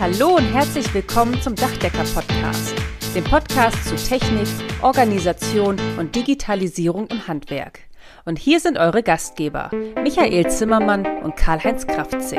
Hallo und herzlich willkommen zum Dachdecker-Podcast, dem Podcast zu Technik, Organisation und Digitalisierung im Handwerk. Und hier sind eure Gastgeber, Michael Zimmermann und Karl-Heinz Kraftzig.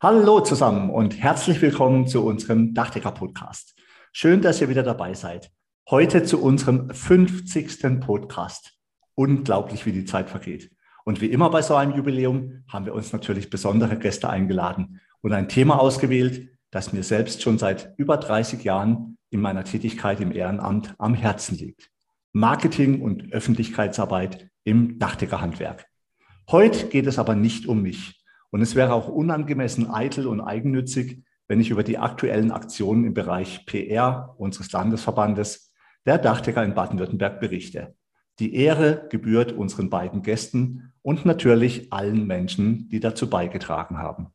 Hallo zusammen und herzlich willkommen zu unserem Dachdecker-Podcast. Schön, dass ihr wieder dabei seid. Heute zu unserem 50. Podcast. Unglaublich, wie die Zeit vergeht. Und wie immer bei so einem Jubiläum haben wir uns natürlich besondere Gäste eingeladen und ein Thema ausgewählt, das mir selbst schon seit über 30 Jahren in meiner Tätigkeit im Ehrenamt am Herzen liegt. Marketing und Öffentlichkeitsarbeit im Dachdeckerhandwerk. Heute geht es aber nicht um mich. Und es wäre auch unangemessen eitel und eigennützig, wenn ich über die aktuellen Aktionen im Bereich PR unseres Landesverbandes der Dachdecker in Baden-Württemberg berichte. Die Ehre gebührt unseren beiden Gästen und natürlich allen Menschen, die dazu beigetragen haben.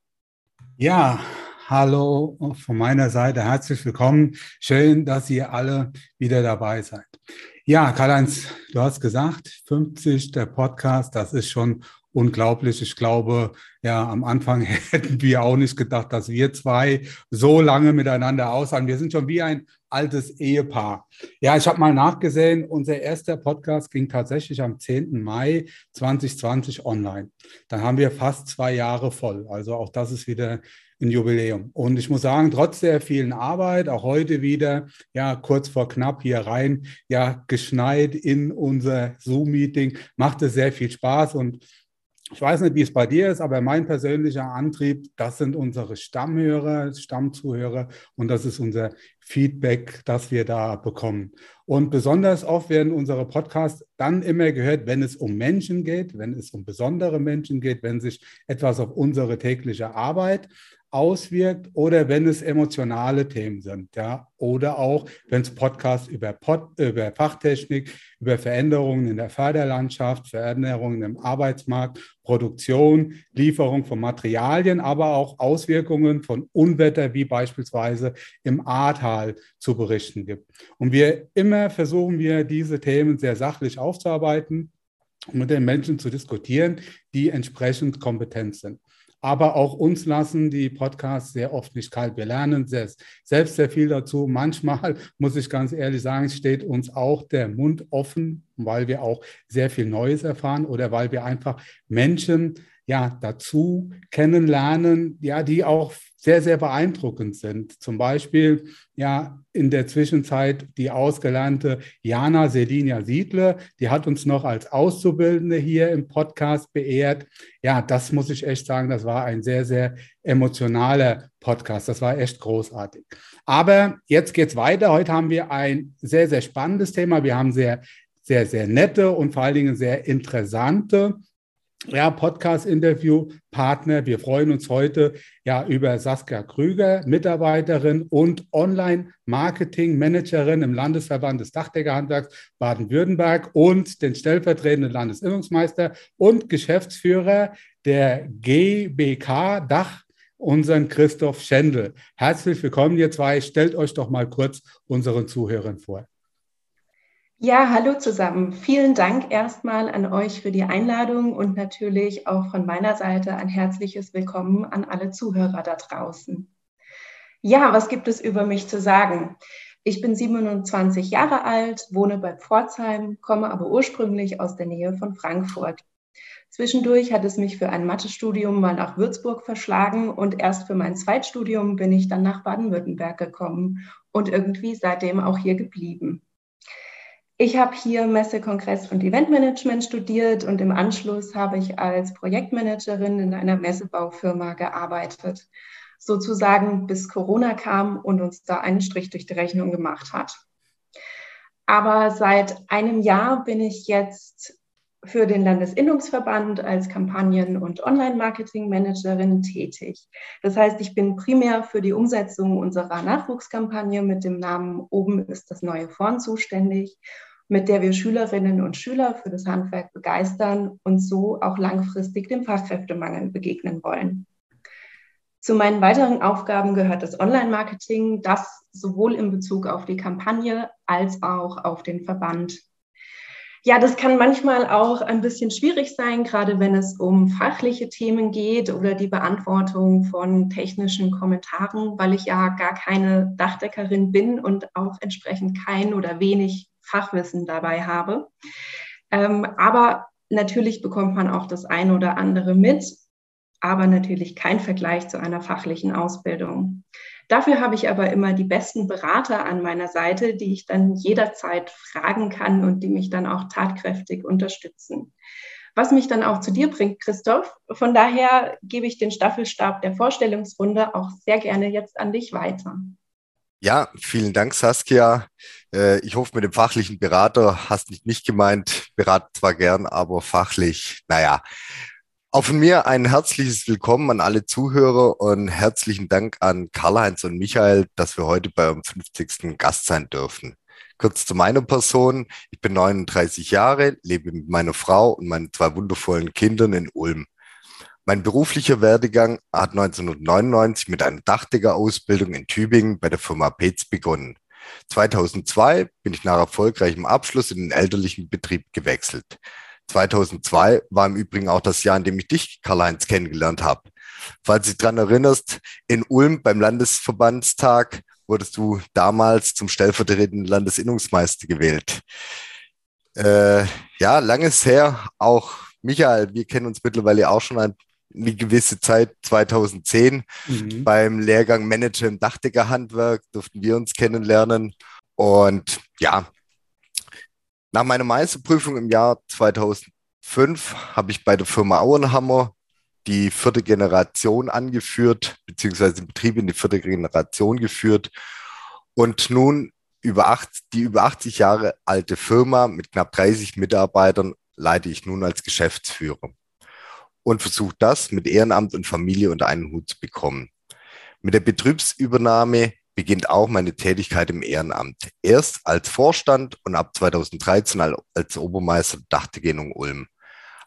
Ja, hallo von meiner Seite, herzlich willkommen. Schön, dass ihr alle wieder dabei seid. Ja, Karl-Heinz, du hast gesagt, 50 der Podcast, das ist schon unglaublich. Ich glaube, ja, am Anfang hätten wir auch nicht gedacht, dass wir zwei so lange miteinander aushalten. Wir sind schon wie ein altes Ehepaar. Ja, ich habe mal nachgesehen, unser erster Podcast ging tatsächlich am 10. Mai 2020 online. Dann haben wir fast zwei Jahre voll. Also auch das ist wieder ein Jubiläum. Und ich muss sagen, trotz der vielen Arbeit, auch heute wieder, ja, kurz vor knapp hier rein, ja, geschneit in unser Zoom-Meeting, macht es sehr viel Spaß und ich weiß nicht, wie es bei dir ist, aber mein persönlicher Antrieb, das sind unsere Stammhörer, Stammzuhörer und das ist unser Feedback, das wir da bekommen. Und besonders oft werden unsere Podcasts dann immer gehört, wenn es um Menschen geht, wenn es um besondere Menschen geht, wenn sich etwas auf unsere tägliche Arbeit auswirkt oder wenn es emotionale Themen sind, ja, oder auch wenn es Podcasts über, Pod, über Fachtechnik, über Veränderungen in der Förderlandschaft, Veränderungen im Arbeitsmarkt, Produktion, Lieferung von Materialien, aber auch Auswirkungen von Unwetter wie beispielsweise im Ahrtal zu berichten gibt. Und wir immer versuchen wir diese Themen sehr sachlich aufzuarbeiten und mit den Menschen zu diskutieren, die entsprechend kompetent sind aber auch uns lassen die Podcasts sehr oft nicht kalt. Wir lernen selbst, selbst sehr viel dazu. Manchmal, muss ich ganz ehrlich sagen, steht uns auch der Mund offen, weil wir auch sehr viel Neues erfahren oder weil wir einfach Menschen ja dazu kennenlernen, ja, die auch sehr, sehr beeindruckend sind. Zum Beispiel ja in der Zwischenzeit die ausgelernte Jana Selinia Siedle, die hat uns noch als Auszubildende hier im Podcast beehrt. Ja, das muss ich echt sagen, das war ein sehr, sehr emotionaler Podcast. Das war echt großartig. Aber jetzt geht's weiter. Heute haben wir ein sehr, sehr spannendes Thema. Wir haben sehr, sehr, sehr nette und vor allen Dingen sehr interessante ja, Podcast-Interview-Partner. Wir freuen uns heute ja über Saskia Krüger, Mitarbeiterin und Online-Marketing-Managerin im Landesverband des Dachdeckerhandwerks Baden-Württemberg und den stellvertretenden Landesinnungsmeister und Geschäftsführer der GBK Dach, unseren Christoph Schendl. Herzlich willkommen, ihr zwei. Stellt euch doch mal kurz unseren Zuhörern vor. Ja, hallo zusammen. Vielen Dank erstmal an euch für die Einladung und natürlich auch von meiner Seite ein herzliches Willkommen an alle Zuhörer da draußen. Ja, was gibt es über mich zu sagen? Ich bin 27 Jahre alt, wohne bei Pforzheim, komme aber ursprünglich aus der Nähe von Frankfurt. Zwischendurch hat es mich für ein Mathestudium mal nach Würzburg verschlagen und erst für mein Zweitstudium bin ich dann nach Baden-Württemberg gekommen und irgendwie seitdem auch hier geblieben. Ich habe hier Messe, Kongress und Eventmanagement studiert und im Anschluss habe ich als Projektmanagerin in einer Messebaufirma gearbeitet. Sozusagen bis Corona kam und uns da einen Strich durch die Rechnung gemacht hat. Aber seit einem Jahr bin ich jetzt für den Landesinnungsverband als Kampagnen- und Online-Marketing-Managerin tätig. Das heißt, ich bin primär für die Umsetzung unserer Nachwuchskampagne mit dem Namen Oben ist das neue Vorn zuständig mit der wir Schülerinnen und Schüler für das Handwerk begeistern und so auch langfristig dem Fachkräftemangel begegnen wollen. Zu meinen weiteren Aufgaben gehört das Online-Marketing, das sowohl in Bezug auf die Kampagne als auch auf den Verband. Ja, das kann manchmal auch ein bisschen schwierig sein, gerade wenn es um fachliche Themen geht oder die Beantwortung von technischen Kommentaren, weil ich ja gar keine Dachdeckerin bin und auch entsprechend kein oder wenig Fachwissen dabei habe. Ähm, aber natürlich bekommt man auch das eine oder andere mit, aber natürlich kein Vergleich zu einer fachlichen Ausbildung. Dafür habe ich aber immer die besten Berater an meiner Seite, die ich dann jederzeit fragen kann und die mich dann auch tatkräftig unterstützen. Was mich dann auch zu dir bringt, Christoph. Von daher gebe ich den Staffelstab der Vorstellungsrunde auch sehr gerne jetzt an dich weiter. Ja, vielen Dank, Saskia. Äh, ich hoffe, mit dem fachlichen Berater hast nicht mich gemeint. Berat zwar gern, aber fachlich, naja. Auch von mir ein herzliches Willkommen an alle Zuhörer und herzlichen Dank an Karl-Heinz und Michael, dass wir heute bei eurem 50. Gast sein dürfen. Kurz zu meiner Person. Ich bin 39 Jahre, lebe mit meiner Frau und meinen zwei wundervollen Kindern in Ulm. Mein beruflicher Werdegang hat 1999 mit einer Dachdecker-Ausbildung in Tübingen bei der Firma Petz begonnen. 2002 bin ich nach erfolgreichem Abschluss in den elterlichen Betrieb gewechselt. 2002 war im Übrigen auch das Jahr, in dem ich dich, Karl-Heinz, kennengelernt habe. Falls du dich daran erinnerst, in Ulm beim Landesverbandstag wurdest du damals zum stellvertretenden Landesinnungsmeister gewählt. Äh, ja, langes her. Auch Michael, wir kennen uns mittlerweile auch schon ein, eine gewisse Zeit, 2010. Mhm. Beim Lehrgang Manager im Dachdeckerhandwerk durften wir uns kennenlernen. Und ja, nach meiner Meisterprüfung im Jahr 2005 habe ich bei der Firma Auenhammer die vierte Generation angeführt, beziehungsweise den Betrieb in die vierte Generation geführt und nun über acht, die über 80 Jahre alte Firma mit knapp 30 Mitarbeitern leite ich nun als Geschäftsführer und versuche das mit Ehrenamt und Familie unter einen Hut zu bekommen. Mit der Betriebsübernahme beginnt auch meine Tätigkeit im Ehrenamt. Erst als Vorstand und ab 2013 als Obermeister der Dachdegenung Ulm.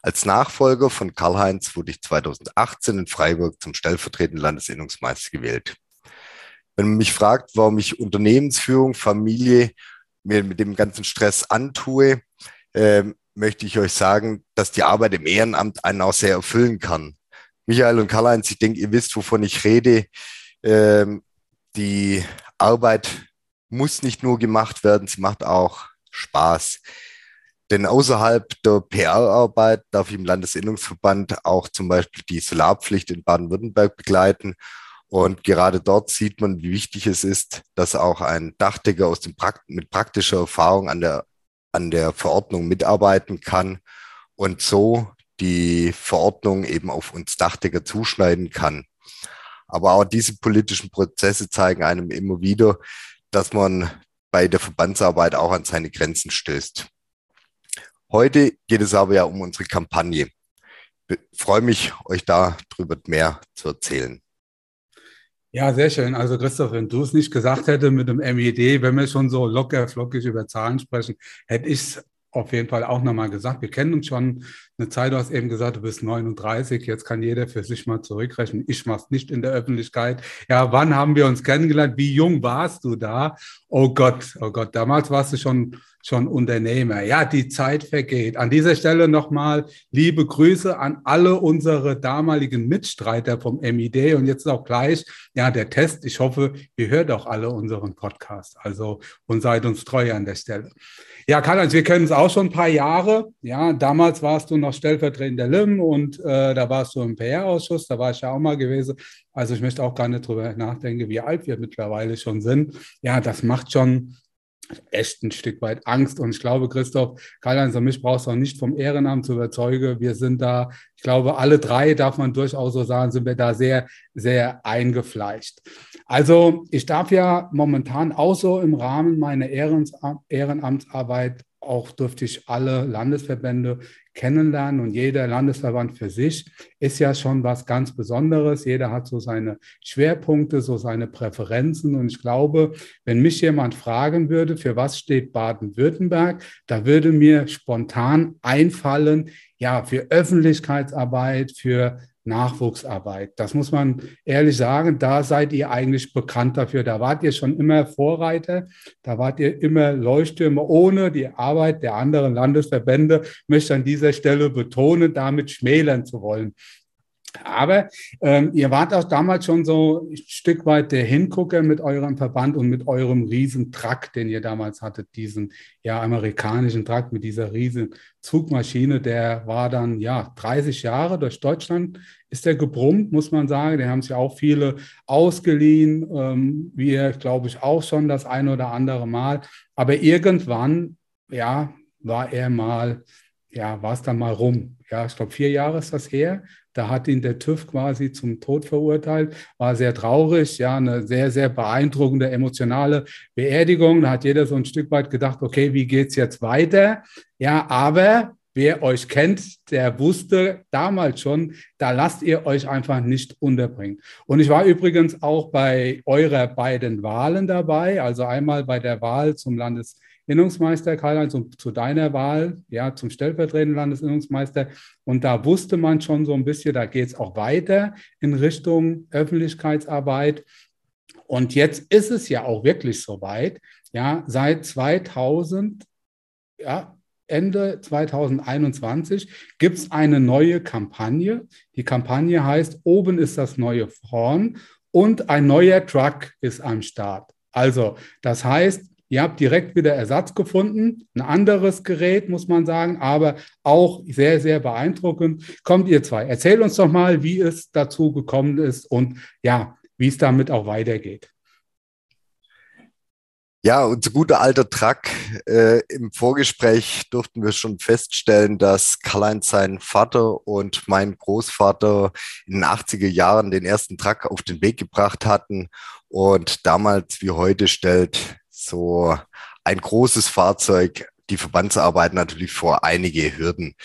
Als Nachfolger von Karl-Heinz wurde ich 2018 in Freiburg zum stellvertretenden Landesinnungsmeister gewählt. Wenn man mich fragt, warum ich Unternehmensführung, Familie mir mit dem ganzen Stress antue, äh, möchte ich euch sagen, dass die Arbeit im Ehrenamt einen auch sehr erfüllen kann. Michael und Karl-Heinz, ich denke, ihr wisst, wovon ich rede. Ähm, die Arbeit muss nicht nur gemacht werden, sie macht auch Spaß. Denn außerhalb der PR-Arbeit darf ich im Landesinnungsverband auch zum Beispiel die Solarpflicht in Baden-Württemberg begleiten. Und gerade dort sieht man, wie wichtig es ist, dass auch ein Dachdecker aus dem Prakt mit praktischer Erfahrung an der, an der Verordnung mitarbeiten kann und so die Verordnung eben auf uns Dachdecker zuschneiden kann. Aber auch diese politischen Prozesse zeigen einem immer wieder, dass man bei der Verbandsarbeit auch an seine Grenzen stößt. Heute geht es aber ja um unsere Kampagne. Ich freue mich, euch darüber mehr zu erzählen. Ja, sehr schön. Also Christoph, wenn du es nicht gesagt hättest mit dem MED, wenn wir schon so locker flockig über Zahlen sprechen, hätte ich es auf jeden Fall auch nochmal gesagt. Wir kennen uns schon eine Zeit, du hast eben gesagt, du bist 39, jetzt kann jeder für sich mal zurückrechnen. Ich mach's nicht in der Öffentlichkeit. Ja, wann haben wir uns kennengelernt? Wie jung warst du da? Oh Gott, oh Gott, damals warst du schon schon Unternehmer. Ja, die Zeit vergeht. An dieser Stelle nochmal liebe Grüße an alle unsere damaligen Mitstreiter vom MID und jetzt auch gleich, ja, der Test. Ich hoffe, ihr hört auch alle unseren Podcast. Also und seid uns treu an der Stelle. Ja, Karl-Heinz, wir kennen es auch schon ein paar Jahre. Ja, damals warst du noch stellvertretender LIM und äh, da warst du im PR-Ausschuss, da war ich ja auch mal gewesen. Also ich möchte auch gar nicht drüber nachdenken, wie alt wir mittlerweile schon sind. Ja, das macht schon echt ein Stück weit Angst. Und ich glaube, Christoph, Karl-Heinz und mich brauchst du auch nicht vom Ehrenamt zu überzeugen. Wir sind da, ich glaube, alle drei, darf man durchaus so sagen, sind wir da sehr, sehr eingefleischt. Also ich darf ja momentan auch so im Rahmen meiner Ehrenamtsarbeit auch dürfte ich alle Landesverbände kennenlernen und jeder Landesverband für sich ist ja schon was ganz Besonderes. Jeder hat so seine Schwerpunkte, so seine Präferenzen und ich glaube, wenn mich jemand fragen würde, für was steht Baden-Württemberg, da würde mir spontan einfallen, ja, für Öffentlichkeitsarbeit, für Nachwuchsarbeit. Das muss man ehrlich sagen, da seid ihr eigentlich bekannt dafür. Da wart ihr schon immer Vorreiter, da wart ihr immer Leuchttürme ohne die Arbeit der anderen Landesverbände, möchte an dieser Stelle betonen, damit schmälern zu wollen. Aber ähm, ihr wart auch damals schon so ein Stück weit der Hingucker mit eurem Verband und mit eurem riesen Truck, den ihr damals hattet, diesen ja amerikanischen Truck mit dieser riesen Zugmaschine, der war dann ja 30 Jahre durch Deutschland ist der gebrummt, muss man sagen. Den haben sich auch viele ausgeliehen, ähm, wir glaube ich auch schon das ein oder andere Mal. Aber irgendwann, ja, war er mal, ja, war es dann mal rum. Ja, ich glaube, vier Jahre ist das her. Da hat ihn der TÜV quasi zum Tod verurteilt. War sehr traurig, ja, eine sehr, sehr beeindruckende emotionale Beerdigung. Da hat jeder so ein Stück weit gedacht, okay, wie geht's jetzt weiter? Ja, aber wer euch kennt, der wusste damals schon, da lasst ihr euch einfach nicht unterbringen. Und ich war übrigens auch bei eurer beiden Wahlen dabei, also einmal bei der Wahl zum Landes Innungsmeister, Karl-Heinz, und zu deiner Wahl, ja, zum stellvertretenden Landesinnungsmeister. Und da wusste man schon so ein bisschen, da geht es auch weiter in Richtung Öffentlichkeitsarbeit. Und jetzt ist es ja auch wirklich soweit. Ja, seit 2000, ja, Ende 2021 gibt es eine neue Kampagne. Die Kampagne heißt Oben ist das neue Vorn und ein neuer Truck ist am Start. Also, das heißt, Ihr habt direkt wieder Ersatz gefunden, ein anderes Gerät, muss man sagen, aber auch sehr, sehr beeindruckend. Kommt ihr zwei, erzähl uns doch mal, wie es dazu gekommen ist und ja, wie es damit auch weitergeht. Ja, unser guter alter Truck. Äh, Im Vorgespräch durften wir schon feststellen, dass Karl-Heinz sein Vater und mein Großvater in den 80er Jahren den ersten Truck auf den Weg gebracht hatten. Und damals wie heute stellt so ein großes Fahrzeug, die Verbandsarbeit natürlich vor einige Hürden.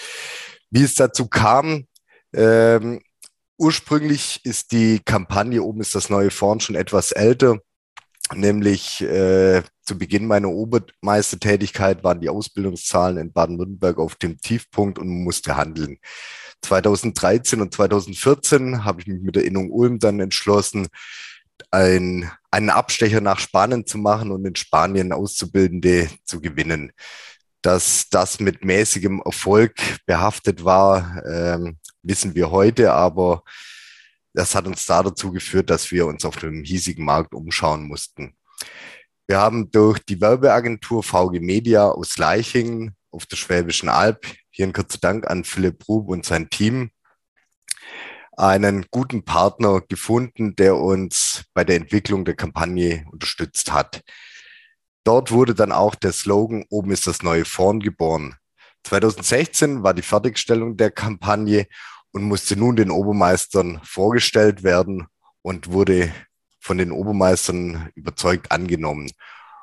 Wie es dazu kam, ähm, ursprünglich ist die Kampagne Oben ist das neue Vorn schon etwas älter. Nämlich äh, zu Beginn meiner Obermeistertätigkeit waren die Ausbildungszahlen in Baden-Württemberg auf dem Tiefpunkt und man musste handeln. 2013 und 2014 habe ich mich mit der Innung Ulm dann entschlossen, ein, einen Abstecher nach Spanien zu machen und in Spanien Auszubildende zu gewinnen. Dass das mit mäßigem Erfolg behaftet war, ähm, wissen wir heute, aber das hat uns da dazu geführt, dass wir uns auf dem hiesigen Markt umschauen mussten. Wir haben durch die Werbeagentur VG Media aus Leiching auf der Schwäbischen Alb, hier ein kurzer Dank an Philipp Rub und sein Team, einen guten Partner gefunden, der uns bei der Entwicklung der Kampagne unterstützt hat. Dort wurde dann auch der Slogan Oben ist das neue Vorn geboren. 2016 war die Fertigstellung der Kampagne und musste nun den Obermeistern vorgestellt werden und wurde von den Obermeistern überzeugt angenommen.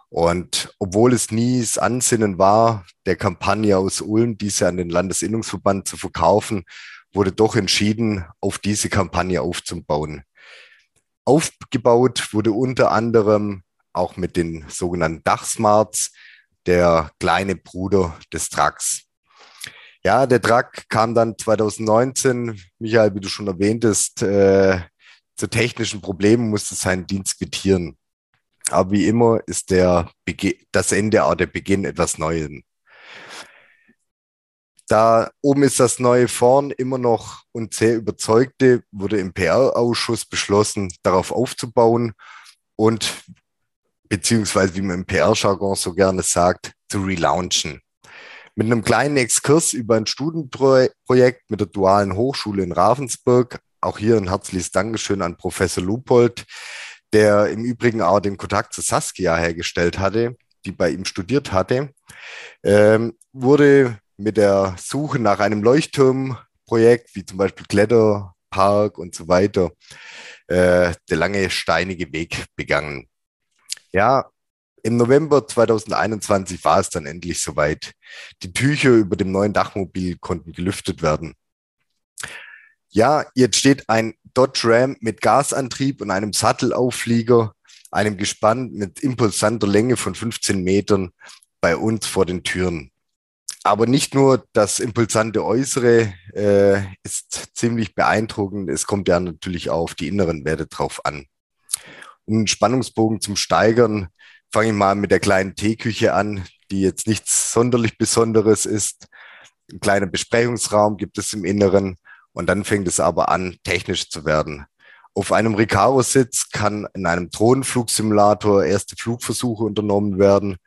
Und obwohl es nie das Ansinnen war, der Kampagne aus Ulm diese an den Landesinnungsverband zu verkaufen, wurde doch entschieden, auf diese Kampagne aufzubauen. Aufgebaut wurde unter anderem auch mit den sogenannten Dachsmarts, der kleine Bruder des Trucks. Ja, der Truck kam dann 2019, Michael, wie du schon erwähntest, äh, zu technischen Problemen, musste seinen Dienst quittieren. Aber wie immer ist der das Ende auch der Beginn etwas Neues. Da oben ist das neue Vorn immer noch und sehr überzeugte, wurde im PR-Ausschuss beschlossen, darauf aufzubauen und beziehungsweise, wie man im PR-Jargon so gerne sagt, zu relaunchen. Mit einem kleinen Exkurs über ein Studienprojekt mit der Dualen Hochschule in Ravensburg. Auch hier ein herzliches Dankeschön an Professor Lupold, der im Übrigen auch den Kontakt zu Saskia hergestellt hatte, die bei ihm studiert hatte, ähm, wurde mit der Suche nach einem Leuchtturmprojekt, wie zum Beispiel Kletterpark und so weiter, äh, der lange steinige Weg begangen. Ja, im November 2021 war es dann endlich soweit. Die Tücher über dem neuen Dachmobil konnten gelüftet werden. Ja, jetzt steht ein Dodge Ram mit Gasantrieb und einem Sattelauflieger, einem Gespann mit impulsanter Länge von 15 Metern bei uns vor den Türen. Aber nicht nur das impulsante Äußere äh, ist ziemlich beeindruckend, es kommt ja natürlich auch auf die inneren Werte drauf an. Um einen Spannungsbogen zum Steigern, fange ich mal mit der kleinen Teeküche an, die jetzt nichts sonderlich Besonderes ist. Ein kleiner Besprechungsraum gibt es im Inneren und dann fängt es aber an, technisch zu werden. Auf einem Recaro-Sitz kann in einem Drohnenflugsimulator erste Flugversuche unternommen werden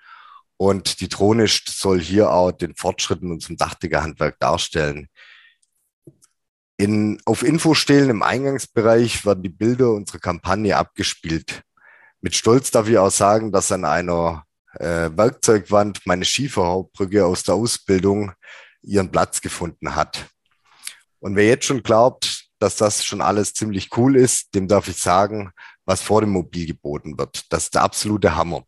und die Drohne soll hier auch den Fortschritt in unserem Dachdeckerhandwerk darstellen. In, auf Infostelen im Eingangsbereich werden die Bilder unserer Kampagne abgespielt. Mit Stolz darf ich auch sagen, dass an einer äh, Werkzeugwand meine Schieferhauptbrücke aus der Ausbildung ihren Platz gefunden hat. Und wer jetzt schon glaubt, dass das schon alles ziemlich cool ist, dem darf ich sagen, was vor dem Mobil geboten wird. Das ist der absolute Hammer.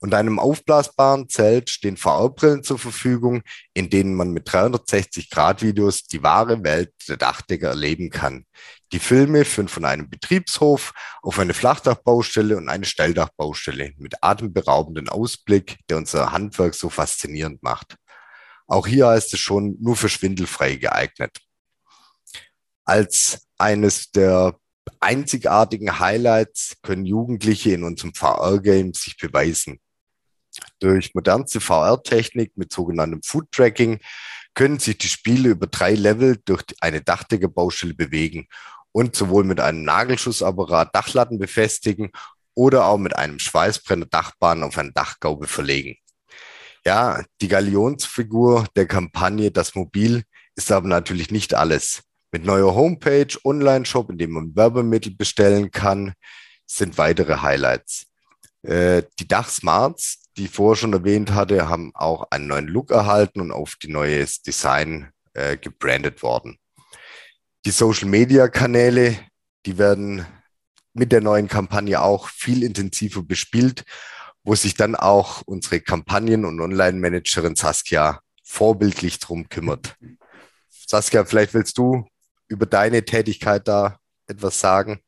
Und einem aufblasbaren Zelt stehen VR-Brillen zur Verfügung, in denen man mit 360-Grad-Videos die wahre Welt der Dachdecker erleben kann. Die Filme führen von einem Betriebshof auf eine Flachdachbaustelle und eine Stelldachbaustelle mit atemberaubenden Ausblick, der unser Handwerk so faszinierend macht. Auch hier heißt es schon nur für Schwindelfrei geeignet. Als eines der einzigartigen Highlights können Jugendliche in unserem VR-Game sich beweisen. Durch modernste VR-Technik mit sogenanntem Food Tracking können sich die Spiele über drei Level durch eine Dachdeckerbaustelle bewegen und sowohl mit einem Nagelschussapparat Dachlatten befestigen oder auch mit einem Schweißbrenner Dachbahn auf eine Dachgaube verlegen. Ja, die Galionsfigur der Kampagne Das Mobil ist aber natürlich nicht alles. Mit neuer Homepage, Online-Shop, in dem man Werbemittel bestellen kann, sind weitere Highlights. Äh, die Dach Smarts, die ich vorher schon erwähnt hatte, haben auch einen neuen Look erhalten und auf die neues Design äh, gebrandet worden. Die Social-Media-Kanäle, die werden mit der neuen Kampagne auch viel intensiver bespielt, wo sich dann auch unsere Kampagnen- und Online-Managerin Saskia vorbildlich drum kümmert. Saskia, vielleicht willst du über deine Tätigkeit da etwas sagen?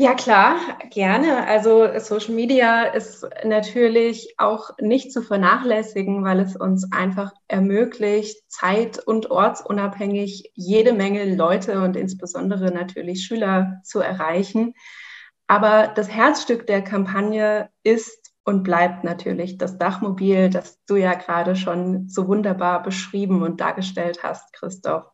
Ja, klar, gerne. Also Social Media ist natürlich auch nicht zu vernachlässigen, weil es uns einfach ermöglicht, zeit- und ortsunabhängig jede Menge Leute und insbesondere natürlich Schüler zu erreichen. Aber das Herzstück der Kampagne ist und bleibt natürlich das Dachmobil, das du ja gerade schon so wunderbar beschrieben und dargestellt hast, Christoph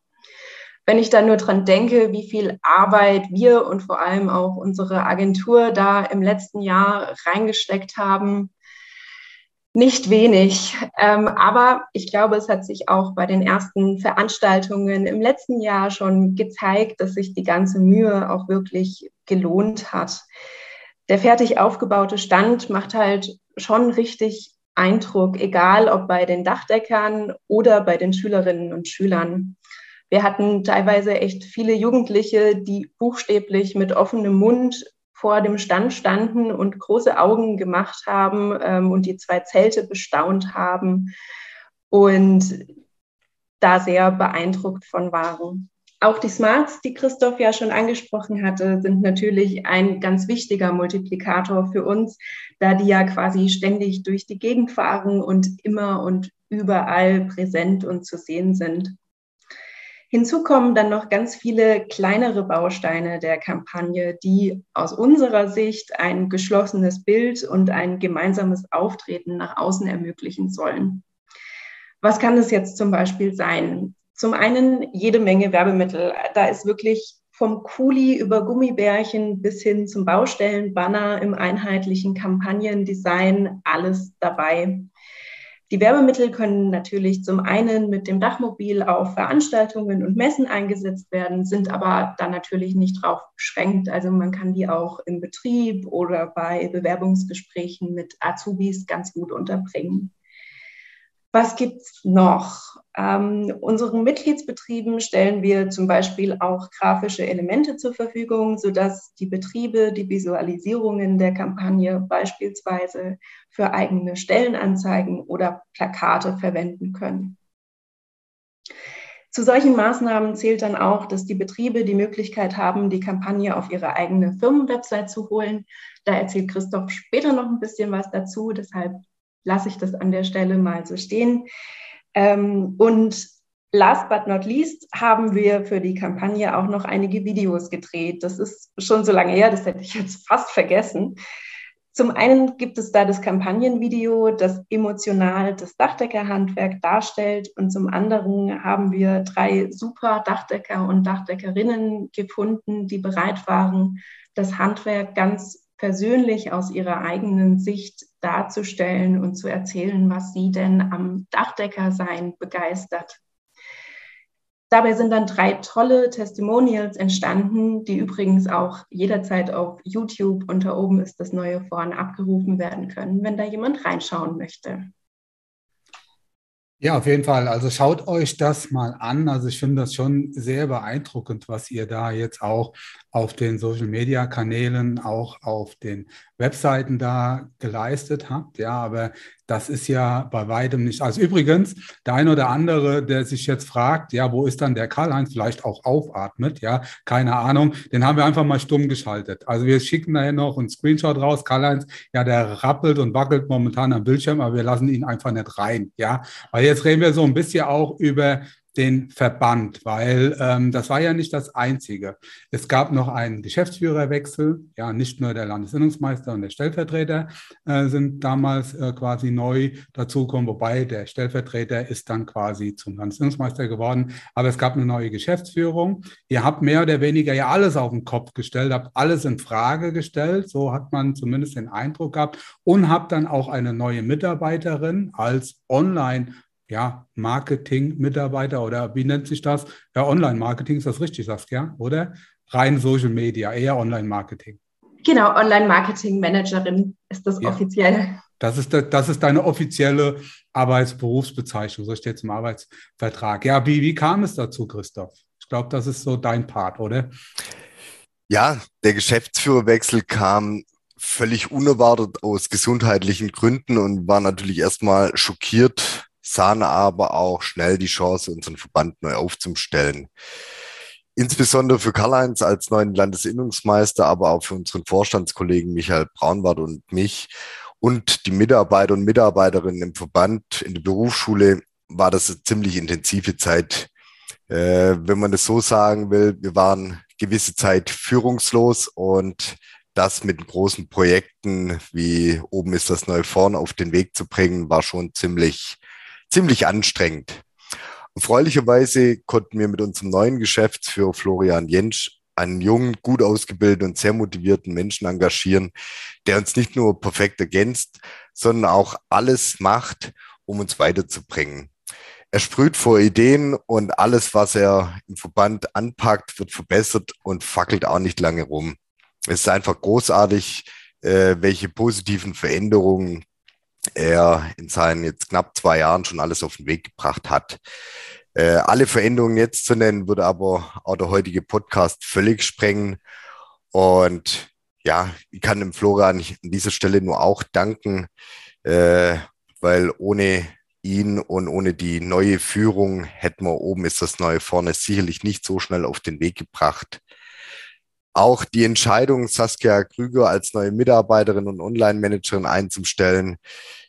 wenn ich da nur dran denke, wie viel Arbeit wir und vor allem auch unsere Agentur da im letzten Jahr reingesteckt haben, nicht wenig. Ähm, aber ich glaube, es hat sich auch bei den ersten Veranstaltungen im letzten Jahr schon gezeigt, dass sich die ganze Mühe auch wirklich gelohnt hat. Der fertig aufgebaute Stand macht halt schon richtig Eindruck, egal ob bei den Dachdeckern oder bei den Schülerinnen und Schülern. Wir hatten teilweise echt viele Jugendliche, die buchstäblich mit offenem Mund vor dem Stand standen und große Augen gemacht haben ähm, und die zwei Zelte bestaunt haben und da sehr beeindruckt von waren. Auch die Smarts, die Christoph ja schon angesprochen hatte, sind natürlich ein ganz wichtiger Multiplikator für uns, da die ja quasi ständig durch die Gegend fahren und immer und überall präsent und zu sehen sind. Hinzu kommen dann noch ganz viele kleinere Bausteine der Kampagne, die aus unserer Sicht ein geschlossenes Bild und ein gemeinsames Auftreten nach außen ermöglichen sollen. Was kann es jetzt zum Beispiel sein? Zum einen jede Menge Werbemittel. Da ist wirklich vom Kuli über Gummibärchen bis hin zum Baustellenbanner im einheitlichen Kampagnendesign alles dabei. Die Werbemittel können natürlich zum einen mit dem Dachmobil auf Veranstaltungen und Messen eingesetzt werden, sind aber dann natürlich nicht darauf beschränkt. Also man kann die auch im Betrieb oder bei Bewerbungsgesprächen mit Azubis ganz gut unterbringen. Was gibt es noch? Ähm, unseren Mitgliedsbetrieben stellen wir zum Beispiel auch grafische Elemente zur Verfügung, sodass die Betriebe die Visualisierungen der Kampagne beispielsweise für eigene Stellenanzeigen oder Plakate verwenden können. Zu solchen Maßnahmen zählt dann auch, dass die Betriebe die Möglichkeit haben, die Kampagne auf ihre eigene Firmenwebsite zu holen. Da erzählt Christoph später noch ein bisschen was dazu, deshalb lasse ich das an der Stelle mal so stehen. Ähm, und last but not least haben wir für die Kampagne auch noch einige Videos gedreht. Das ist schon so lange her, das hätte ich jetzt fast vergessen. Zum einen gibt es da das Kampagnenvideo, das emotional das Dachdeckerhandwerk darstellt. Und zum anderen haben wir drei super Dachdecker und Dachdeckerinnen gefunden, die bereit waren, das Handwerk ganz persönlich aus ihrer eigenen Sicht darzustellen und zu erzählen, was sie denn am Dachdeckersein begeistert. Dabei sind dann drei tolle Testimonials entstanden, die übrigens auch jederzeit auf YouTube unter oben ist das neue vorne abgerufen werden können, wenn da jemand reinschauen möchte. Ja, auf jeden Fall. Also schaut euch das mal an. Also ich finde das schon sehr beeindruckend, was ihr da jetzt auch auf den Social-Media-Kanälen, auch auf den Webseiten da geleistet habt. Ja, aber das ist ja bei weitem nicht. Also übrigens, der eine oder andere, der sich jetzt fragt, ja, wo ist dann der Karl-Heinz, vielleicht auch aufatmet, ja, keine Ahnung, den haben wir einfach mal stumm geschaltet. Also wir schicken daher noch einen Screenshot raus. Karl-Heinz, ja, der rappelt und wackelt momentan am Bildschirm, aber wir lassen ihn einfach nicht rein, ja. Weil jetzt reden wir so ein bisschen auch über den Verband, weil ähm, das war ja nicht das Einzige. Es gab noch einen Geschäftsführerwechsel. Ja, nicht nur der Landesinnungsmeister und der Stellvertreter äh, sind damals äh, quasi neu dazugekommen, wobei der Stellvertreter ist dann quasi zum Landesinnungsmeister geworden. Aber es gab eine neue Geschäftsführung. Ihr habt mehr oder weniger ja alles auf den Kopf gestellt, habt alles in Frage gestellt. So hat man zumindest den Eindruck gehabt und habt dann auch eine neue Mitarbeiterin als Online- ja, Marketing-Mitarbeiter oder wie nennt sich das? Ja, Online-Marketing ist das richtig, Saskia, oder? Rein Social Media, eher Online-Marketing. Genau, Online-Marketing-Managerin ist das ja. offiziell. Das ist, das ist deine offizielle Arbeitsberufsbezeichnung, so steht es im Arbeitsvertrag. Ja, wie, wie kam es dazu, Christoph? Ich glaube, das ist so dein Part, oder? Ja, der Geschäftsführerwechsel kam völlig unerwartet aus gesundheitlichen Gründen und war natürlich erstmal schockiert, sahen aber auch schnell die Chance, unseren Verband neu aufzustellen. Insbesondere für Karl-Heinz als neuen Landesinnungsmeister, aber auch für unseren Vorstandskollegen Michael Braunwart und mich und die Mitarbeiter und Mitarbeiterinnen im Verband, in der Berufsschule, war das eine ziemlich intensive Zeit. Äh, wenn man das so sagen will, wir waren gewisse Zeit führungslos und das mit großen Projekten wie oben ist das neue Vorn auf den Weg zu bringen, war schon ziemlich ziemlich anstrengend. Erfreulicherweise konnten wir mit unserem neuen Geschäftsführer Florian Jentsch einen jungen, gut ausgebildeten und sehr motivierten Menschen engagieren, der uns nicht nur perfekt ergänzt, sondern auch alles macht, um uns weiterzubringen. Er sprüht vor Ideen und alles, was er im Verband anpackt, wird verbessert und fackelt auch nicht lange rum. Es ist einfach großartig, äh, welche positiven Veränderungen er in seinen jetzt knapp zwei Jahren schon alles auf den Weg gebracht hat. Äh, alle Veränderungen jetzt zu nennen, würde aber auch der heutige Podcast völlig sprengen. Und ja, ich kann dem Florian an dieser Stelle nur auch danken, äh, weil ohne ihn und ohne die neue Führung hätten wir oben ist das neue vorne sicherlich nicht so schnell auf den Weg gebracht. Auch die Entscheidung, Saskia Krüger als neue Mitarbeiterin und Online-Managerin einzustellen,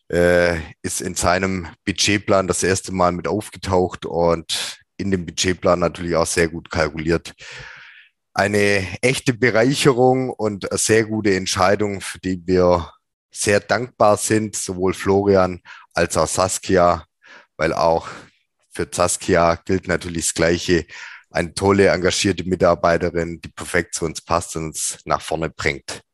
äh, ist in seinem Budgetplan das erste Mal mit aufgetaucht und in dem Budgetplan natürlich auch sehr gut kalkuliert. Eine echte Bereicherung und eine sehr gute Entscheidung, für die wir sehr dankbar sind, sowohl Florian als auch Saskia, weil auch für Saskia gilt natürlich das Gleiche eine tolle, engagierte Mitarbeiterin, die perfekt zu uns passt und uns nach vorne bringt.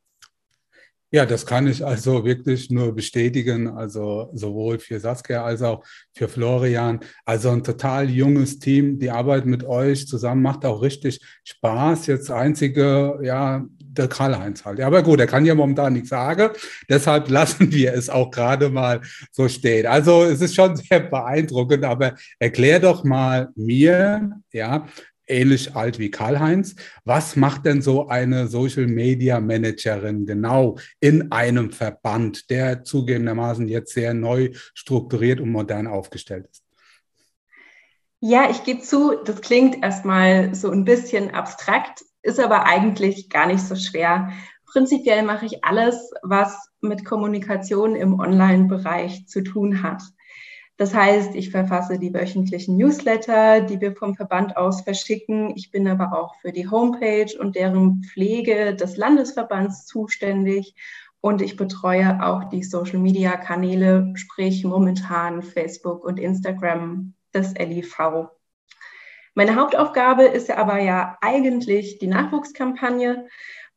Ja, das kann ich also wirklich nur bestätigen. Also sowohl für Saskia als auch für Florian. Also ein total junges Team. Die Arbeit mit euch zusammen macht auch richtig Spaß. Jetzt einzige, ja, der Karl-Heinz halt. Aber gut, er kann ja momentan nichts sagen. Deshalb lassen wir es auch gerade mal so stehen. Also es ist schon sehr beeindruckend, aber erklär doch mal mir, ja, ähnlich alt wie Karl-Heinz. Was macht denn so eine Social Media Managerin genau in einem Verband, der zugegebenermaßen jetzt sehr neu strukturiert und modern aufgestellt ist? Ja, ich gebe zu, das klingt erstmal so ein bisschen abstrakt, ist aber eigentlich gar nicht so schwer. Prinzipiell mache ich alles, was mit Kommunikation im Online-Bereich zu tun hat. Das heißt, ich verfasse die wöchentlichen Newsletter, die wir vom Verband aus verschicken. Ich bin aber auch für die Homepage und deren Pflege des Landesverbands zuständig. Und ich betreue auch die Social-Media-Kanäle, sprich momentan Facebook und Instagram des LIV. Meine Hauptaufgabe ist aber ja eigentlich die Nachwuchskampagne.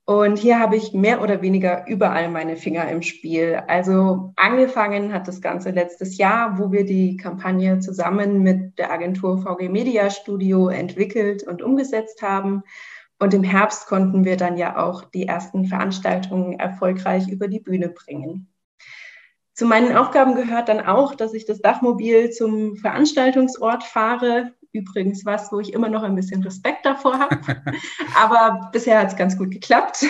Und hier habe ich mehr oder weniger überall meine Finger im Spiel. Also angefangen hat das Ganze letztes Jahr, wo wir die Kampagne zusammen mit der Agentur VG Media Studio entwickelt und umgesetzt haben. Und im Herbst konnten wir dann ja auch die ersten Veranstaltungen erfolgreich über die Bühne bringen. Zu meinen Aufgaben gehört dann auch, dass ich das Dachmobil zum Veranstaltungsort fahre. Übrigens was, wo ich immer noch ein bisschen Respekt davor habe. Aber bisher hat es ganz gut geklappt.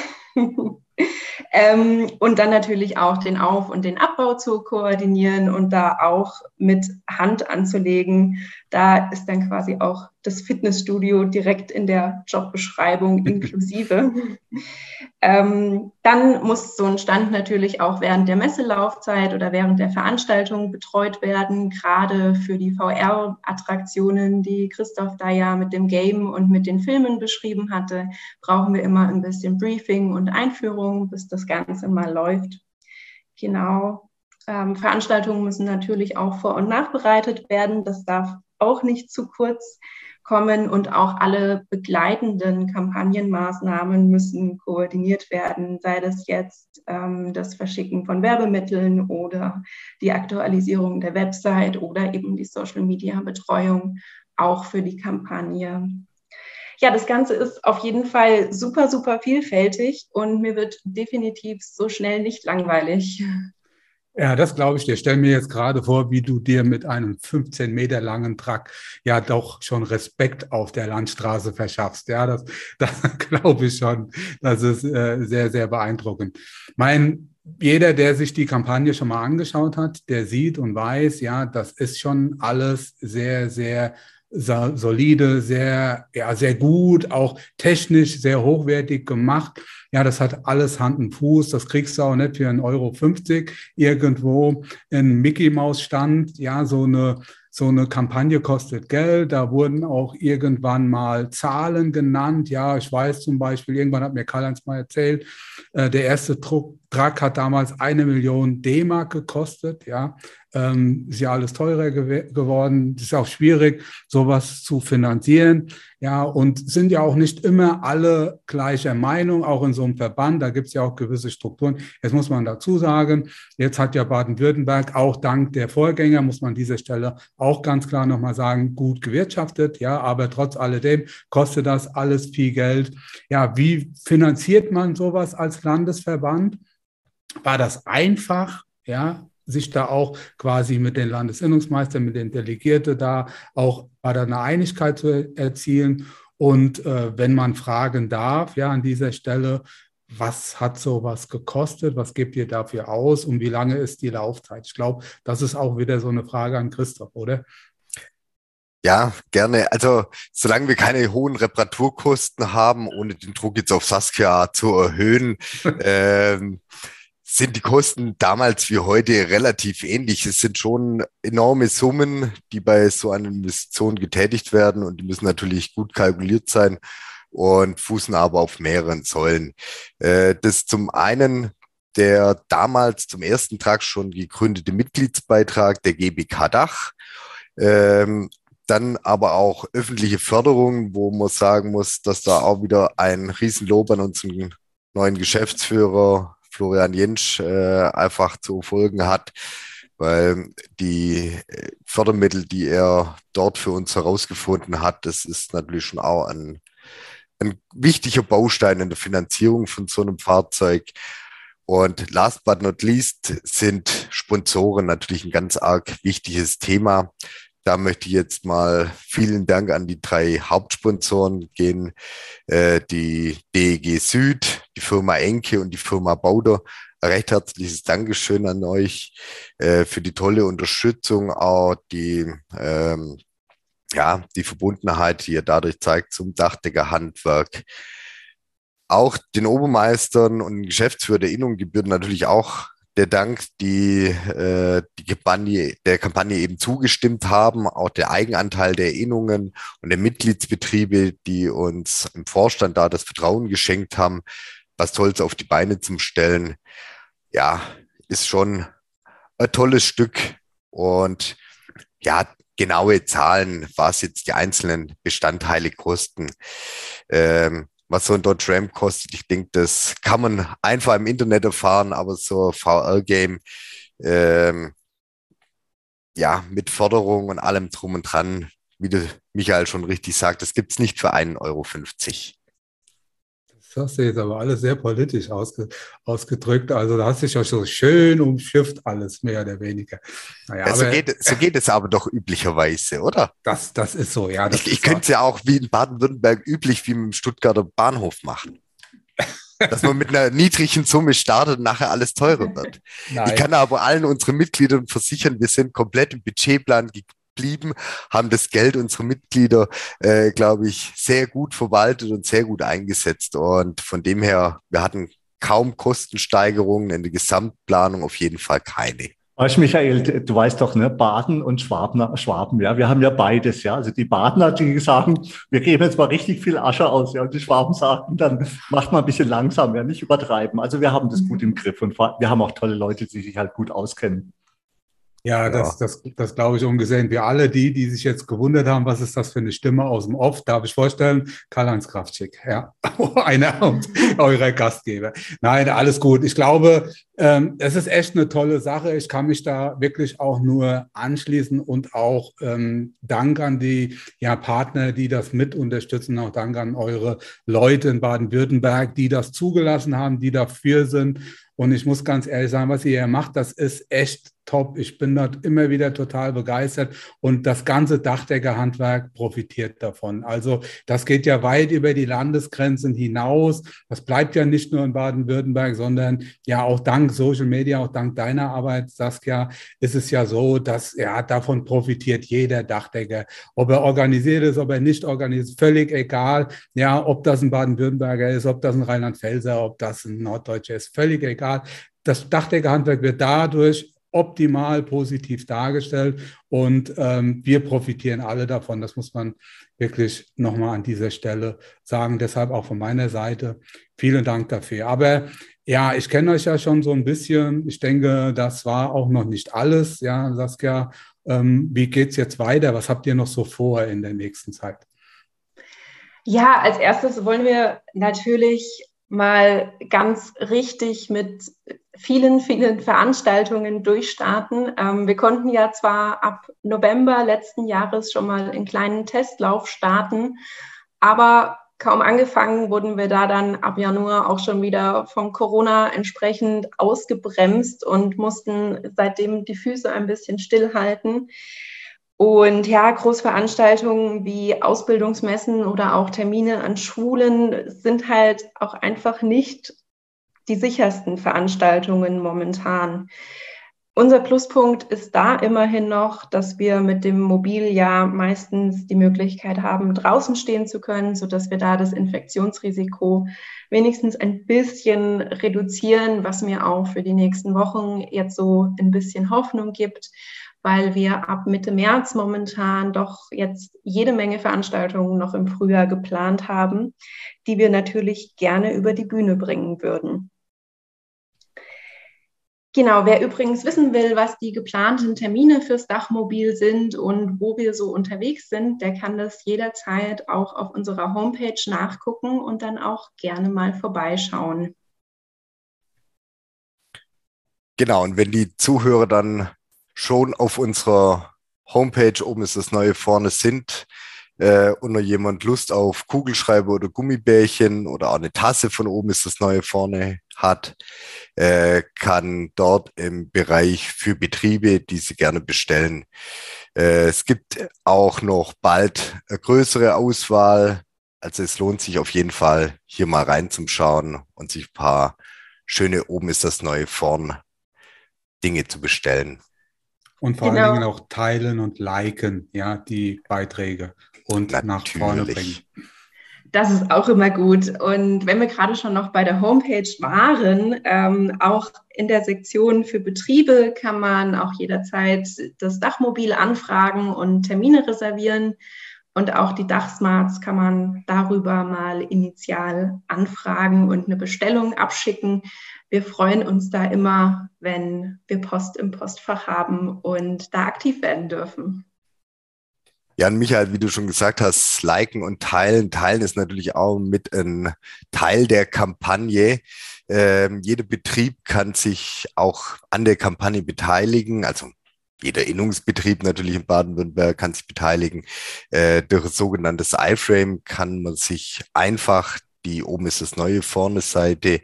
Ähm, und dann natürlich auch den Auf- und den Abbau zu koordinieren und da auch mit Hand anzulegen. Da ist dann quasi auch das Fitnessstudio direkt in der Jobbeschreibung inklusive. ähm, dann muss so ein Stand natürlich auch während der Messelaufzeit oder während der Veranstaltung betreut werden, gerade für die VR-Attraktionen, die Christoph da ja mit dem Game und mit den Filmen beschrieben hatte, brauchen wir immer ein bisschen Briefing und Einführung, bis das Ganze mal läuft. Genau. Ähm, Veranstaltungen müssen natürlich auch vor- und nachbereitet werden. Das darf auch nicht zu kurz kommen und auch alle begleitenden Kampagnenmaßnahmen müssen koordiniert werden, sei das jetzt ähm, das Verschicken von Werbemitteln oder die Aktualisierung der Website oder eben die Social-Media-Betreuung auch für die Kampagne. Ja, das Ganze ist auf jeden Fall super, super vielfältig und mir wird definitiv so schnell nicht langweilig. Ja, das glaube ich dir. Stell mir jetzt gerade vor, wie du dir mit einem 15 Meter langen Truck ja doch schon Respekt auf der Landstraße verschaffst. Ja, das, das glaube ich schon. Das ist äh, sehr, sehr beeindruckend. Mein, jeder, der sich die Kampagne schon mal angeschaut hat, der sieht und weiß, ja, das ist schon alles sehr, sehr solide, sehr, ja, sehr gut, auch technisch sehr hochwertig gemacht. Ja, das hat alles Hand und Fuß. Das kriegst du auch nicht für 1,50 Euro irgendwo in Mickey Maus Stand. Ja, so eine, so eine Kampagne kostet Geld. Da wurden auch irgendwann mal Zahlen genannt. Ja, ich weiß zum Beispiel, irgendwann hat mir Karl-Heinz mal erzählt, äh, der erste Druck, Truck hat damals eine Million D-Mark gekostet. Ja, ähm, ist ja alles teurer gew geworden. Ist auch schwierig, sowas zu finanzieren. Ja, und sind ja auch nicht immer alle gleicher Meinung, auch in so einem Verband. Da gibt es ja auch gewisse Strukturen. Jetzt muss man dazu sagen, jetzt hat ja Baden-Württemberg auch dank der Vorgänger, muss man an dieser Stelle auch ganz klar nochmal sagen, gut gewirtschaftet. Ja, aber trotz alledem kostet das alles viel Geld. Ja, wie finanziert man sowas als Landesverband? War das einfach? Ja, sich da auch quasi mit den Landesinnungsmeistern, mit den Delegierten da auch bei da eine Einigkeit zu erzielen. Und äh, wenn man fragen darf, ja, an dieser Stelle, was hat sowas gekostet? Was gebt ihr dafür aus? Und wie lange ist die Laufzeit? Ich glaube, das ist auch wieder so eine Frage an Christoph, oder? Ja, gerne. Also solange wir keine hohen Reparaturkosten haben, ohne den Druck jetzt auf Saskia zu erhöhen, ähm, sind die Kosten damals wie heute relativ ähnlich. Es sind schon enorme Summen, die bei so einer Investition getätigt werden und die müssen natürlich gut kalkuliert sein und fußen aber auf mehreren Säulen. Äh, das zum einen der damals zum ersten Tag schon gegründete Mitgliedsbeitrag der GBK Dach. Ähm, dann aber auch öffentliche Förderung, wo man sagen muss, dass da auch wieder ein Riesenlob an unseren neuen Geschäftsführer Florian Jentsch äh, einfach zu folgen hat, weil die äh, Fördermittel, die er dort für uns herausgefunden hat, das ist natürlich schon auch ein, ein wichtiger Baustein in der Finanzierung von so einem Fahrzeug. Und last but not least sind Sponsoren natürlich ein ganz arg wichtiges Thema. Da möchte ich jetzt mal vielen Dank an die drei Hauptsponsoren gehen, äh, die DEG Süd, die Firma Enke und die Firma Bauder. Ein recht herzliches Dankeschön an euch äh, für die tolle Unterstützung, auch die, ähm, ja, die Verbundenheit, die ihr dadurch zeigt zum Dachdeckerhandwerk. Auch den Obermeistern und Geschäftsführer der Innung gebührt natürlich auch der Dank, die, äh, die Kampagne, der Kampagne eben zugestimmt haben, auch der Eigenanteil der Innungen und der Mitgliedsbetriebe, die uns im Vorstand da das Vertrauen geschenkt haben, was Tolles auf die Beine zu stellen. Ja, ist schon ein tolles Stück. Und ja, genaue Zahlen, was jetzt die einzelnen Bestandteile kosten. Ähm, was so ein Dodge Ram kostet. Ich denke, das kann man einfach im Internet erfahren, aber so VR-Game, ähm, ja, mit Förderung und allem drum und dran, wie du Michael schon richtig sagt, das gibt es nicht für 1,50 Euro. Das hast du jetzt aber alles sehr politisch ausge, ausgedrückt. Also da hast du dich ja so schön umschifft alles, mehr oder weniger. Naja, ja, so, geht, so geht es aber doch üblicherweise, oder? Das, das ist so, ja. ich ich könnte es ja auch wie in Baden-Württemberg üblich wie im Stuttgarter Bahnhof machen. dass man mit einer niedrigen Summe startet und nachher alles teurer wird. Nein. Ich kann aber allen unseren Mitgliedern versichern, wir sind komplett im Budgetplan geblieben, haben das Geld unserer Mitglieder, äh, glaube ich, sehr gut verwaltet und sehr gut eingesetzt. Und von dem her, wir hatten kaum Kostensteigerungen in der Gesamtplanung, auf jeden Fall keine. Weißt Michael, du weißt doch, ne, Baden und Schwaben, Schwaben, ja, wir haben ja beides, ja. Also die Badener, die sagen, wir geben jetzt mal richtig viel Asche aus, ja, und die Schwaben sagen, dann macht mal ein bisschen langsam, ja, nicht übertreiben. Also wir haben das gut im Griff und wir haben auch tolle Leute, die sich halt gut auskennen. Ja, das, das, das glaube ich ungesehen. Wir alle, die, die sich jetzt gewundert haben, was ist das für eine Stimme aus dem Off, darf ich vorstellen, Karl-Heinz Kraftschick, ja, einer eurer Gastgeber. Nein, alles gut. Ich glaube, ähm, es ist echt eine tolle Sache. Ich kann mich da wirklich auch nur anschließen und auch ähm, Dank an die ja, Partner, die das mit unterstützen, auch Dank an eure Leute in Baden-Württemberg, die das zugelassen haben, die dafür sind. Und ich muss ganz ehrlich sagen, was ihr hier macht, das ist echt top. Ich bin dort immer wieder total begeistert und das ganze Dachdeckerhandwerk profitiert davon. Also das geht ja weit über die Landesgrenzen hinaus. Das bleibt ja nicht nur in Baden-Württemberg, sondern ja auch dank Social Media, auch dank deiner Arbeit, Saskia, ist es ja so, dass ja davon profitiert jeder Dachdecker. Ob er organisiert ist, ob er nicht organisiert ist, völlig egal. Ja, ob das ein Baden-Württemberger ist, ob das ein Rheinland-Pfälzer, ob das ein Norddeutscher ist, völlig egal. Das Dachdeckerhandwerk wird dadurch optimal positiv dargestellt und ähm, wir profitieren alle davon. Das muss man wirklich nochmal an dieser Stelle sagen. Deshalb auch von meiner Seite vielen Dank dafür. Aber ja, ich kenne euch ja schon so ein bisschen. Ich denke, das war auch noch nicht alles. Ja, Saskia, ähm, wie geht es jetzt weiter? Was habt ihr noch so vor in der nächsten Zeit? Ja, als erstes wollen wir natürlich mal ganz richtig mit vielen, vielen Veranstaltungen durchstarten. Ähm, wir konnten ja zwar ab November letzten Jahres schon mal einen kleinen Testlauf starten, aber kaum angefangen wurden wir da dann ab Januar auch schon wieder von Corona entsprechend ausgebremst und mussten seitdem die Füße ein bisschen stillhalten. Und ja, Großveranstaltungen wie Ausbildungsmessen oder auch Termine an Schulen sind halt auch einfach nicht die sichersten Veranstaltungen momentan. Unser Pluspunkt ist da immerhin noch, dass wir mit dem Mobil ja meistens die Möglichkeit haben, draußen stehen zu können, sodass wir da das Infektionsrisiko wenigstens ein bisschen reduzieren, was mir auch für die nächsten Wochen jetzt so ein bisschen Hoffnung gibt weil wir ab Mitte März momentan doch jetzt jede Menge Veranstaltungen noch im Frühjahr geplant haben, die wir natürlich gerne über die Bühne bringen würden. Genau, wer übrigens wissen will, was die geplanten Termine fürs Dachmobil sind und wo wir so unterwegs sind, der kann das jederzeit auch auf unserer Homepage nachgucken und dann auch gerne mal vorbeischauen. Genau, und wenn die Zuhörer dann schon auf unserer Homepage oben ist das neue vorne sind äh, und noch jemand Lust auf Kugelschreiber oder Gummibärchen oder auch eine Tasse von oben ist das neue vorne hat, äh, kann dort im Bereich für Betriebe diese gerne bestellen. Äh, es gibt auch noch bald eine größere Auswahl. Also es lohnt sich auf jeden Fall hier mal reinzuschauen und sich ein paar schöne oben ist das neue vorn Dinge zu bestellen. Und vor genau. allen Dingen auch teilen und liken, ja, die Beiträge und Natürlich. nach vorne bringen. Das ist auch immer gut. Und wenn wir gerade schon noch bei der Homepage waren, ähm, auch in der Sektion für Betriebe kann man auch jederzeit das Dachmobil anfragen und Termine reservieren. Und auch die Dachsmarts kann man darüber mal initial anfragen und eine Bestellung abschicken. Wir freuen uns da immer, wenn wir Post im Postfach haben und da aktiv werden dürfen. Ja, und Michael, wie du schon gesagt hast, liken und teilen. Teilen ist natürlich auch mit ein Teil der Kampagne. Ähm, jeder Betrieb kann sich auch an der Kampagne beteiligen. Also jeder Innungsbetrieb natürlich in Baden-Württemberg kann sich beteiligen. Äh, durch das sogenannte iFrame kann man sich einfach, die oben ist das neue vorne Seite,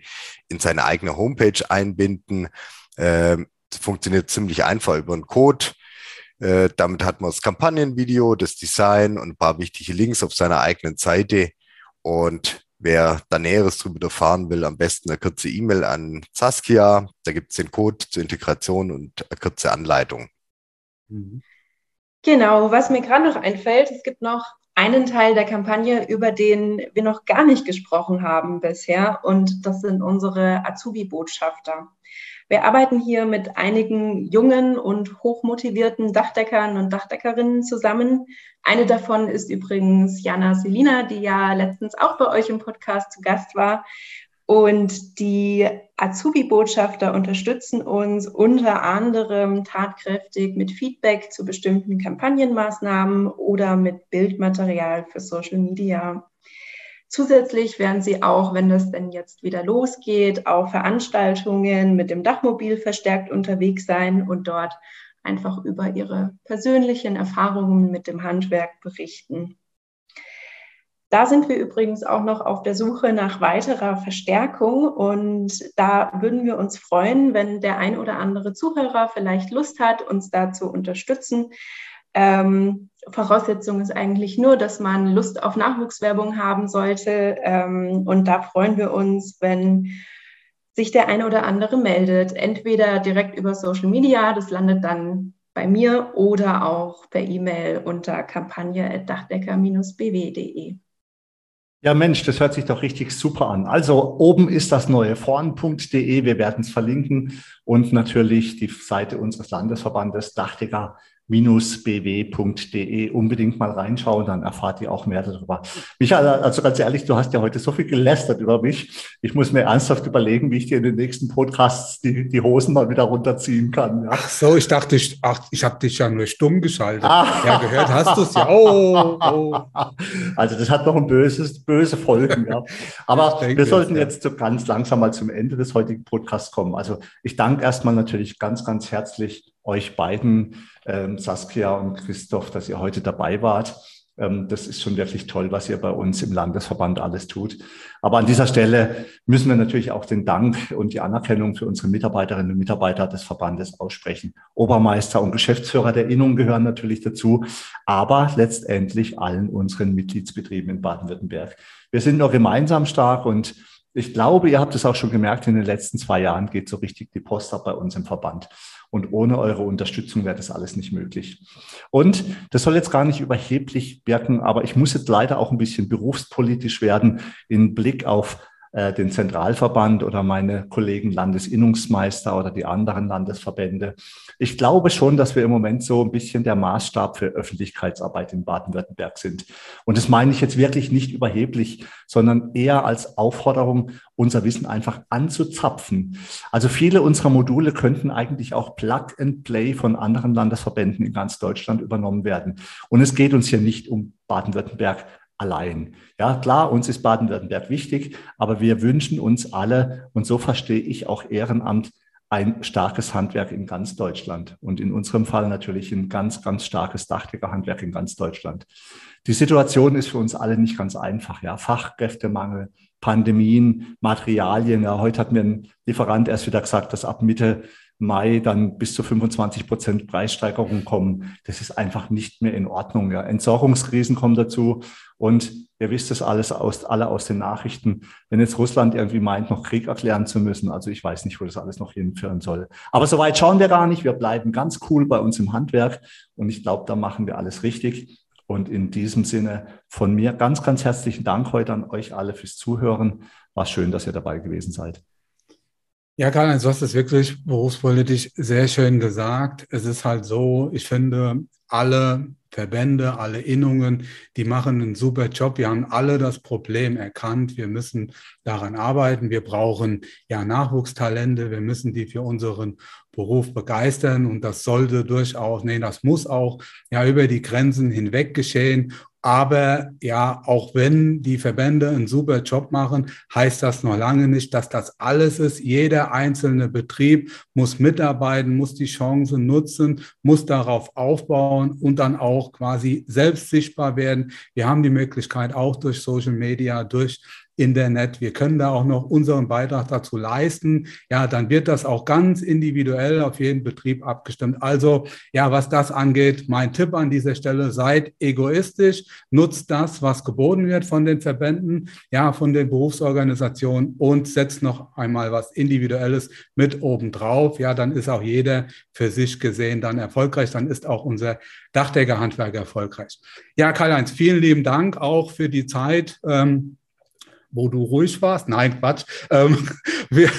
in seine eigene Homepage einbinden. Äh, funktioniert ziemlich einfach über einen Code. Äh, damit hat man das Kampagnenvideo, das Design und ein paar wichtige Links auf seiner eigenen Seite. Und wer da Näheres darüber erfahren will, am besten eine kurze E-Mail an Saskia. Da gibt es den Code zur Integration und eine kurze Anleitung. Mhm. Genau, was mir gerade noch einfällt, es gibt noch einen Teil der Kampagne, über den wir noch gar nicht gesprochen haben bisher, und das sind unsere Azubi-Botschafter. Wir arbeiten hier mit einigen jungen und hochmotivierten Dachdeckern und Dachdeckerinnen zusammen. Eine davon ist übrigens Jana Selina, die ja letztens auch bei euch im Podcast zu Gast war. Und die Azubi-Botschafter unterstützen uns unter anderem tatkräftig mit Feedback zu bestimmten Kampagnenmaßnahmen oder mit Bildmaterial für Social Media. Zusätzlich werden sie auch, wenn das denn jetzt wieder losgeht, auf Veranstaltungen mit dem Dachmobil verstärkt unterwegs sein und dort einfach über ihre persönlichen Erfahrungen mit dem Handwerk berichten. Da sind wir übrigens auch noch auf der Suche nach weiterer Verstärkung und da würden wir uns freuen, wenn der ein oder andere Zuhörer vielleicht Lust hat, uns da zu unterstützen. Ähm, Voraussetzung ist eigentlich nur, dass man Lust auf Nachwuchswerbung haben sollte. Ähm, und da freuen wir uns, wenn sich der eine oder andere meldet. Entweder direkt über Social Media, das landet dann bei mir, oder auch per E-Mail unter kampagne.dachdecker-bw.de. Ja, Mensch, das hört sich doch richtig super an. Also oben ist das neue vorn.de. Wir werden es verlinken und natürlich die Seite unseres Landesverbandes Dachdecker bw.de unbedingt mal reinschauen, dann erfahrt ihr auch mehr darüber. Michael, also ganz ehrlich, du hast ja heute so viel gelästert über mich. Ich muss mir ernsthaft überlegen, wie ich dir in den nächsten Podcasts die, die Hosen mal wieder runterziehen kann. Ja. Ach so, ich dachte, ich, ach, ich habe dich ja nur stumm geschaltet. Ah. Ja, gehört hast du es ja. Oh, oh. Also das hat noch ein böses, böse Folgen. Ja. Aber wir sollten jetzt, jetzt so ganz langsam mal zum Ende des heutigen Podcasts kommen. Also ich danke erstmal natürlich ganz, ganz herzlich euch beiden ähm, Saskia und Christoph, dass ihr heute dabei wart. Ähm, das ist schon wirklich toll, was ihr bei uns im Landesverband alles tut. Aber an dieser Stelle müssen wir natürlich auch den Dank und die Anerkennung für unsere Mitarbeiterinnen und Mitarbeiter des Verbandes aussprechen. Obermeister und Geschäftsführer der Innung gehören natürlich dazu, aber letztendlich allen unseren Mitgliedsbetrieben in Baden-Württemberg. Wir sind noch gemeinsam stark und ich glaube, ihr habt es auch schon gemerkt, in den letzten zwei Jahren geht so richtig die Post ab bei uns im Verband. Und ohne eure Unterstützung wäre das alles nicht möglich. Und das soll jetzt gar nicht überheblich wirken, aber ich muss jetzt leider auch ein bisschen berufspolitisch werden in Blick auf äh, den Zentralverband oder meine Kollegen Landesinnungsmeister oder die anderen Landesverbände. Ich glaube schon, dass wir im Moment so ein bisschen der Maßstab für Öffentlichkeitsarbeit in Baden-Württemberg sind. Und das meine ich jetzt wirklich nicht überheblich, sondern eher als Aufforderung, unser Wissen einfach anzuzapfen. Also viele unserer Module könnten eigentlich auch Plug and Play von anderen Landesverbänden in ganz Deutschland übernommen werden. Und es geht uns hier nicht um Baden-Württemberg allein. Ja, klar, uns ist Baden-Württemberg wichtig, aber wir wünschen uns alle, und so verstehe ich auch Ehrenamt, ein starkes Handwerk in ganz Deutschland und in unserem Fall natürlich ein ganz, ganz starkes Dachdeckerhandwerk in ganz Deutschland. Die Situation ist für uns alle nicht ganz einfach. Ja, Fachkräftemangel, Pandemien, Materialien. Ja, heute hat mir ein Lieferant erst wieder gesagt, dass ab Mitte Mai dann bis zu 25 Prozent Preissteigerung kommen. Das ist einfach nicht mehr in Ordnung. Ja. Entsorgungskrisen kommen dazu. Und ihr wisst es alles aus, alle aus den Nachrichten. Wenn jetzt Russland irgendwie meint, noch Krieg erklären zu müssen, also ich weiß nicht, wo das alles noch hinführen soll. Aber soweit schauen wir gar nicht. Wir bleiben ganz cool bei uns im Handwerk. Und ich glaube, da machen wir alles richtig. Und in diesem Sinne von mir ganz, ganz herzlichen Dank heute an euch alle fürs Zuhören. War schön, dass ihr dabei gewesen seid. Ja, Karl, du hast es wirklich berufspolitisch sehr schön gesagt. Es ist halt so, ich finde, alle Verbände, alle Innungen, die machen einen super Job. Wir haben alle das Problem erkannt. Wir müssen daran arbeiten. Wir brauchen ja Nachwuchstalente. Wir müssen die für unseren Beruf begeistern. Und das sollte durchaus, nee, das muss auch ja über die Grenzen hinweg geschehen. Aber ja, auch wenn die Verbände einen super Job machen, heißt das noch lange nicht, dass das alles ist. Jeder einzelne Betrieb muss mitarbeiten, muss die Chance nutzen, muss darauf aufbauen und dann auch quasi selbst sichtbar werden. Wir haben die Möglichkeit auch durch Social Media, durch Internet. Wir können da auch noch unseren Beitrag dazu leisten. Ja, dann wird das auch ganz individuell auf jeden Betrieb abgestimmt. Also, ja, was das angeht, mein Tipp an dieser Stelle, seid egoistisch, nutzt das, was geboten wird von den Verbänden, ja, von den Berufsorganisationen und setzt noch einmal was Individuelles mit obendrauf. Ja, dann ist auch jeder für sich gesehen dann erfolgreich. Dann ist auch unser Dachdeckerhandwerk erfolgreich. Ja, Karl-Heinz, vielen lieben Dank auch für die Zeit. Ähm, wo du ruhig warst. Nein, Quatsch. Ähm, für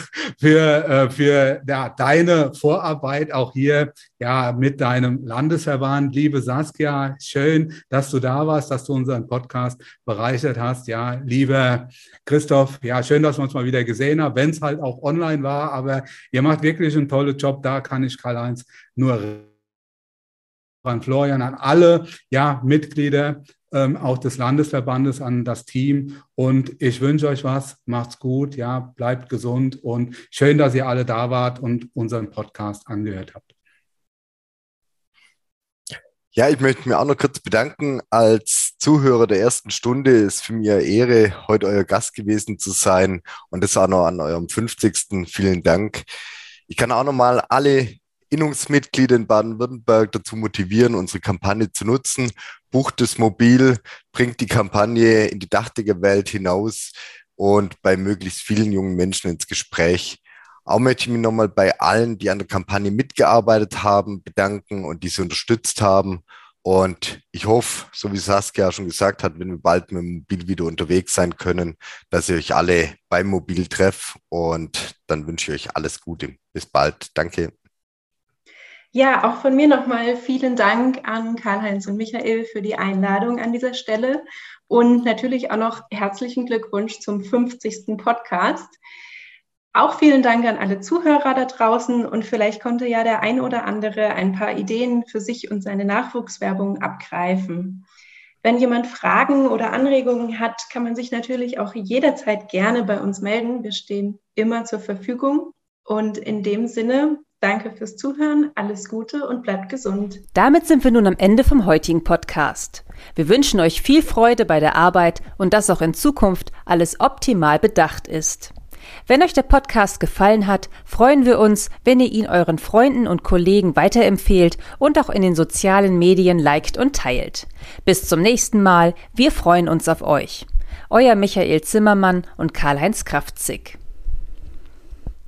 für, äh, für ja, deine Vorarbeit auch hier ja, mit deinem Landesverband. Liebe Saskia, schön, dass du da warst, dass du unseren Podcast bereichert hast. Ja, lieber Christoph, ja, schön, dass wir uns mal wieder gesehen haben, wenn es halt auch online war. Aber ihr macht wirklich einen tollen Job. Da kann ich Karl-Heinz nur an Florian, an alle ja, Mitglieder ähm, auch des Landesverbandes, an das Team. Und ich wünsche euch was. Macht's gut, ja, bleibt gesund und schön, dass ihr alle da wart und unseren Podcast angehört habt. Ja, ich möchte mir auch noch kurz bedanken. Als Zuhörer der ersten Stunde ist für mich eine Ehre, heute euer Gast gewesen zu sein und das auch noch an eurem 50. Vielen Dank. Ich kann auch noch mal alle Innungsmitglieder in Baden-Württemberg dazu motivieren, unsere Kampagne zu nutzen. Bucht es mobil, bringt die Kampagne in die Dachdeckerwelt hinaus und bei möglichst vielen jungen Menschen ins Gespräch. Auch möchte ich mich nochmal bei allen, die an der Kampagne mitgearbeitet haben, bedanken und diese unterstützt haben. Und ich hoffe, so wie Saskia schon gesagt hat, wenn wir bald mit dem Mobil wieder unterwegs sein können, dass ihr euch alle beim Mobil trefft. Und dann wünsche ich euch alles Gute. Bis bald. Danke. Ja, auch von mir nochmal vielen Dank an Karl-Heinz und Michael für die Einladung an dieser Stelle und natürlich auch noch herzlichen Glückwunsch zum 50. Podcast. Auch vielen Dank an alle Zuhörer da draußen und vielleicht konnte ja der ein oder andere ein paar Ideen für sich und seine Nachwuchswerbung abgreifen. Wenn jemand Fragen oder Anregungen hat, kann man sich natürlich auch jederzeit gerne bei uns melden. Wir stehen immer zur Verfügung. Und in dem Sinne Danke fürs Zuhören, alles Gute und bleibt gesund. Damit sind wir nun am Ende vom heutigen Podcast. Wir wünschen euch viel Freude bei der Arbeit und dass auch in Zukunft alles optimal bedacht ist. Wenn euch der Podcast gefallen hat, freuen wir uns, wenn ihr ihn euren Freunden und Kollegen weiterempfehlt und auch in den sozialen Medien liked und teilt. Bis zum nächsten Mal, wir freuen uns auf euch. Euer Michael Zimmermann und Karl-Heinz Kraftzig.